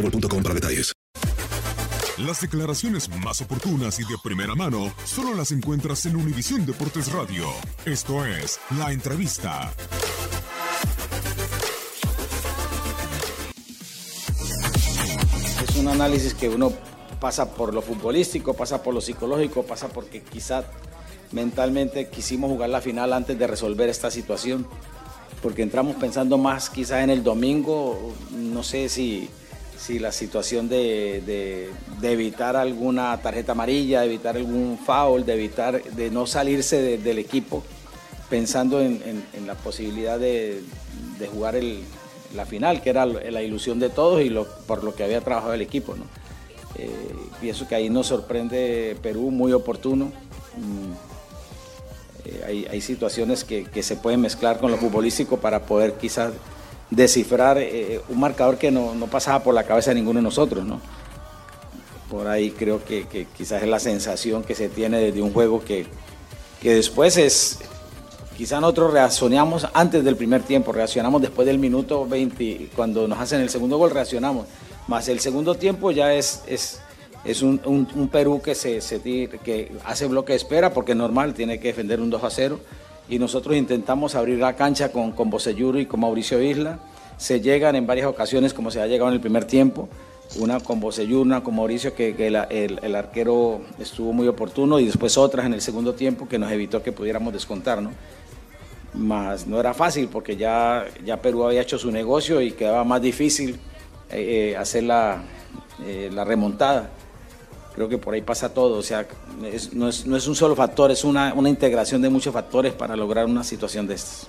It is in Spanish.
boostmobile.com para detalles. Las declaraciones más oportunas y de primera mano solo las encuentras en Univisión Deportes Radio. Esto es La Entrevista. Es un análisis que uno pasa por lo futbolístico, pasa por lo psicológico, pasa porque quizá mentalmente quisimos jugar la final antes de resolver esta situación, porque entramos pensando más quizás en el domingo, no sé si si la situación de, de, evitar alguna tarjeta amarilla, de evitar algún foul, de evitar de no salirse del equipo, pensando en, la posibilidad de, jugar el, la final, que era la ilusión de todos y por lo que había trabajado el equipo. ¿no? Eh, pienso que ahí nos sorprende Perú muy oportuno. Mm, eh, hay, hay, situaciones que, que se pueden mezclar con lo futbolístico para poder quizás descifrar eh, un marcador que no, pasaba por la cabeza de ninguno de nosotros, ¿no? Por ahí creo que, quizás es la sensación que se tiene desde un juego que, que después es, quizás nosotros reaccionamos antes del primer tiempo, reaccionamos después del minuto 20, cuando nos hacen el segundo gol reaccionamos, más el segundo tiempo ya es, es, es un, Perú que, se, que hace bloque de espera porque es normal, tiene que defender un 2 a 0 y nosotros intentamos abrir la cancha con, con y con Mauricio Isla. Se llegan en varias ocasiones, como se ha llegado en el primer tiempo, una con Bocelluro, una con Mauricio, que, el, arquero estuvo muy oportuno, y después otras en el segundo tiempo que nos evitó que pudiéramos descontar, ¿no? Más no era fácil porque ya, ya Perú había hecho su negocio y quedaba más difícil eh, eh, hacer la, eh, la remontada. Creo que por ahí pasa todo, o sea, no, es, un solo factor, es una, una integración de muchos factores para lograr una situación de estas.